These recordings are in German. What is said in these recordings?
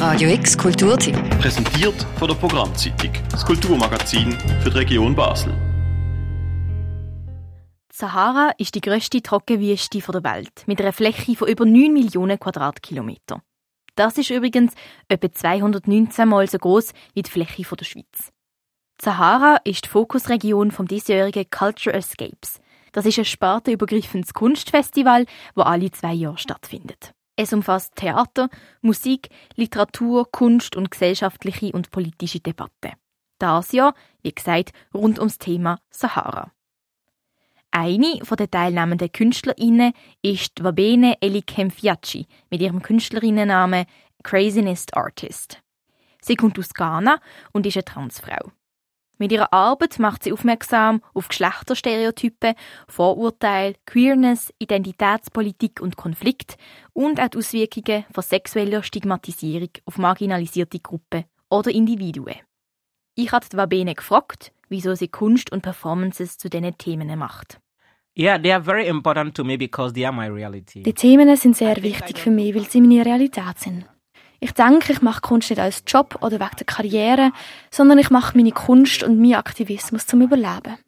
Radio X Kulturtipp. Präsentiert von der Programmzeitung, das Kulturmagazin für die Region Basel. Die Sahara ist die grösste Trockenwüste der Welt mit einer Fläche von über 9 Millionen Quadratkilometer. Das ist übrigens etwa 219 Mal so groß wie die Fläche der Schweiz. Die Sahara ist die Fokusregion vom diesjährigen Culture Escapes. Das ist ein spartenübergreifendes Kunstfestival, das alle zwei Jahre stattfindet. Es umfasst Theater, Musik, Literatur, Kunst und gesellschaftliche und politische Debatten. Das Jahr, wie gesagt, rund ums Thema Sahara. Eine von den teilnehmenden KünstlerInnen ist Wabene Elikemfiachi mit ihrem Künstlerinnennamen Craziness Artist. Sie kommt aus Ghana und ist eine Transfrau. Mit ihrer Arbeit macht sie aufmerksam auf Geschlechterstereotype, Vorurteile, Queerness, Identitätspolitik und Konflikt und auch die Auswirkungen von sexueller Stigmatisierung auf marginalisierte Gruppen oder Individuen. Ich habe Wabene gefragt, wieso sie Kunst und Performances zu diesen Themen macht. Yeah, they are very important to me because they are my reality. Die Themen sind sehr wichtig für mich, weil sie meine Realität sind. Ich denke, ich mache Kunst nicht als Job oder wegen der Karriere, sondern ich mache meine Kunst und meinen Aktivismus zum Überleben.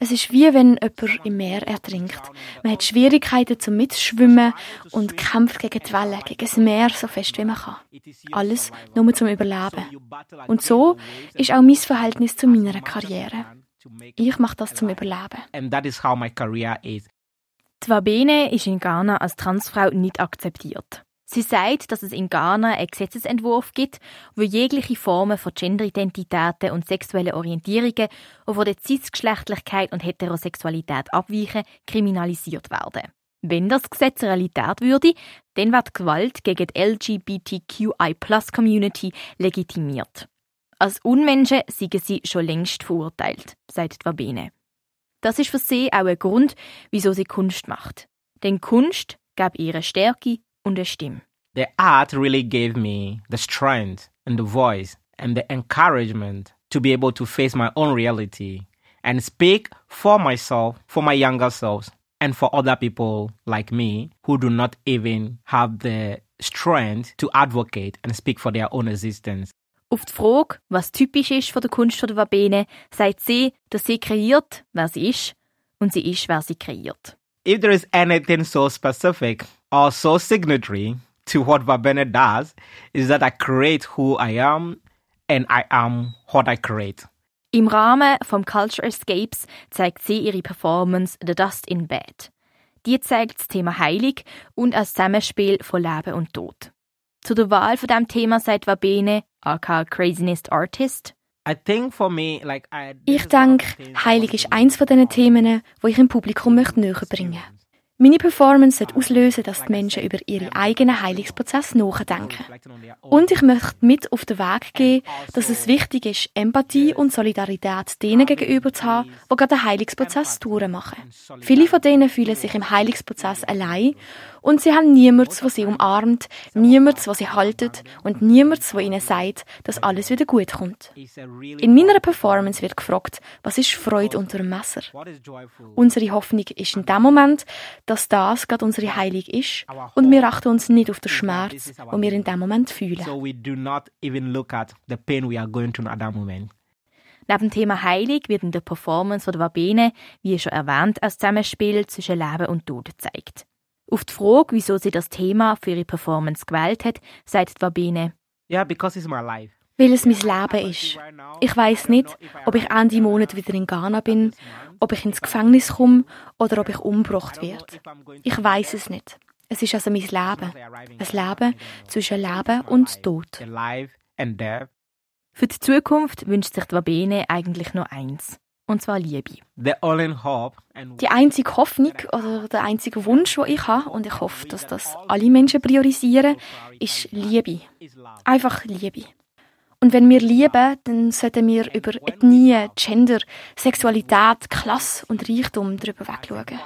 Es ist wie wenn jemand im Meer ertrinkt. Man hat Schwierigkeiten zum Mitschwimmen und kämpft gegen die Wellen, gegen das Meer so fest wie man kann. Alles nur zum Überleben. Und so ist auch mein Verhältnis zu meiner Karriere. Ich mache das zum Überleben. And that is how my career is. Die Wabene ist in Ghana als Transfrau nicht akzeptiert. Sie sagt, dass es in Ghana einen Gesetzesentwurf gibt, wo jegliche Formen von Genderidentitäten und sexuellen Orientierungen, die von der Cisgeschlechtlichkeit und Heterosexualität abweichen, kriminalisiert werden. Wenn das Gesetz Realität würde, dann wird Gewalt gegen die LGBTQI-Plus-Community legitimiert. Als Unmenschen seien sie schon längst verurteilt, sagt Wabene. Das ist für sie auch ein Grund, wieso sie Kunst macht. Denn Kunst gab ihre Stärke und eine Stimme. The art really gave me the strength and the voice and the encouragement to be able to face my own reality and speak for myself, for my younger selves, and for other people like me who do not even have the strength to advocate and speak for their own existence. Auf die Frage, was typisch ist von der Kunst der Wabene, sagt sie, dass sie kreiert, wer sie ist, und sie ist, wer sie kreiert. If there is anything so specific or so signatory to what Vabene does, is that I create who I am and I am what I create. Im Rahmen vom Culture Escapes zeigt sie ihre Performance The Dust in Bed. Die zeigt das Thema Heilig und als Zusammenspiel von Leben und Tod. Zu der Wahl von diesem Thema sagt Wabene, aka Craziness Artist, Ich denke, Heilig ist eins von diesen Themen, wo ich im Publikum möchte näher bringen. Meine Performance sollte auslösen, dass die Menschen über ihren eigenen Heilungsprozess nachdenken. Und ich möchte mit auf den Weg gehen, dass es wichtig ist, Empathie und Solidarität denen gegenüber zu haben, die gerade den Heilungsprozess durchmachen. Viele von denen fühlen sich im Heilungsprozess allein und sie haben niemanden, der sie umarmt, niemanden, der sie haltet und niemanden, der ihnen sagt, dass alles wieder gut kommt. In meiner Performance wird gefragt, was ist Freude unter dem Messer? Unsere Hoffnung ist in dem Moment, dass das gerade unsere Heilung ist und wir achten uns nicht auf den Schmerz, den wir in dem Moment fühlen. So we do not even look at the pain we are going through at that moment. Neben dem Thema Heilig wird in der Performance von der Wabene, wie schon erwähnt, ein Zusammenspiel zwischen Leben und Tod gezeigt. Auf die Frage, wieso sie das Thema für ihre Performance gewählt hat, sagt die Wabene, Yeah, because it's my life. Weil es mein Leben ist. Ich weiß nicht, ob ich Ende Monat wieder in Ghana bin, ob ich ins Gefängnis komme oder ob ich umgebracht werde. Ich weiß es nicht. Es ist also mein Leben. Ein Leben zwischen Leben und Tod. Für die Zukunft wünscht sich die Wabene eigentlich nur eins. Und zwar Liebe. Die einzige Hoffnung oder der einzige Wunsch, den ich habe, und ich hoffe, dass das alle Menschen priorisieren, ist Liebe. Einfach Liebe. Und wenn wir lieben, dann sollten wir über Ethnie, Gender, Sexualität, Klasse und Reichtum darüber wegschauen.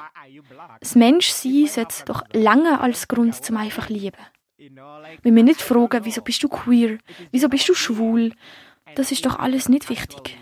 Das Menschsein sollte doch lange als Grund zum einfach lieben. Wenn wir nicht fragen, wieso bist du queer, wieso bist du schwul, das ist doch alles nicht wichtig.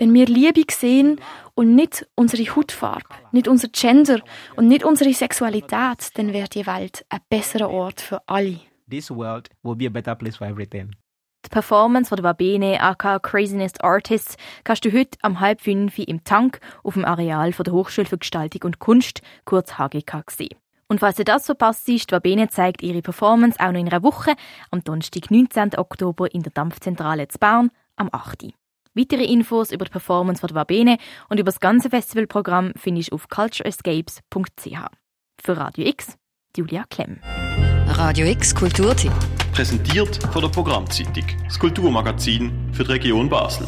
Wenn wir Liebe sehen und nicht unsere Hautfarbe, nicht unser Gender und nicht unsere Sexualität, dann wäre die Welt ein besserer Ort für alle. this world will be a better place for everything. Die Performance von der Babene aka Craziness Artists kannst du heute am halb fünf im Tank auf dem Areal von der Hochschule für Gestaltung und Kunst, kurz HGK, sehen. Und falls dir das verpasst ist, die Babene zeigt ihre Performance auch noch in einer Woche, am Donnerstag, 19. Oktober in der Dampfzentrale zu Bern, am 8. Weitere Infos über die Performance von der Babene und über das ganze Festivalprogramm findest du auf cultureescapes.ch. Für Radio X, Julia Klemm. Radio X Kulturtipp. Präsentiert von der Programmzeitung, das Kulturmagazin für die Region Basel.